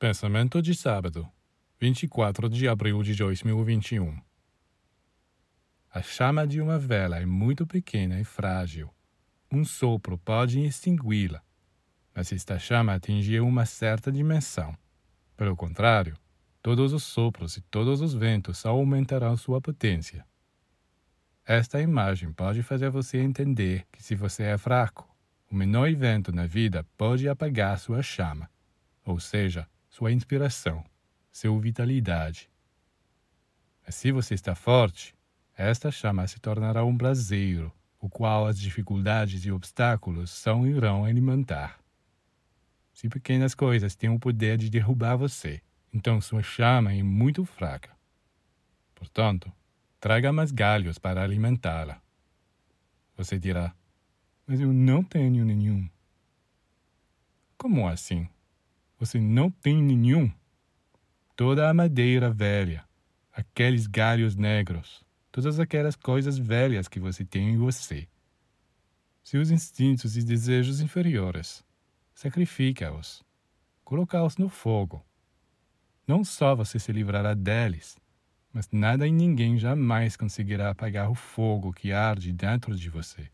Pensamento de sábado, 24 de abril de 2021. A chama de uma vela é muito pequena e frágil. Um sopro pode extingui-la, mas esta chama atingir uma certa dimensão, pelo contrário, todos os sopros e todos os ventos aumentarão sua potência. Esta imagem pode fazer você entender que se você é fraco, o menor evento na vida pode apagar sua chama, ou seja, sua inspiração, sua vitalidade. Mas se você está forte, esta chama se tornará um braseiro, o qual as dificuldades e obstáculos são irão alimentar. Se pequenas coisas têm o poder de derrubar você, então sua chama é muito fraca. Portanto, traga mais galhos para alimentá-la. Você dirá, mas eu não tenho nenhum. Como assim? Você não tem nenhum. Toda a madeira velha, aqueles galhos negros, todas aquelas coisas velhas que você tem em você. Seus instintos e desejos inferiores. Sacrifica-os. Coloca-os no fogo. Não só você se livrará deles, mas nada e ninguém jamais conseguirá apagar o fogo que arde dentro de você.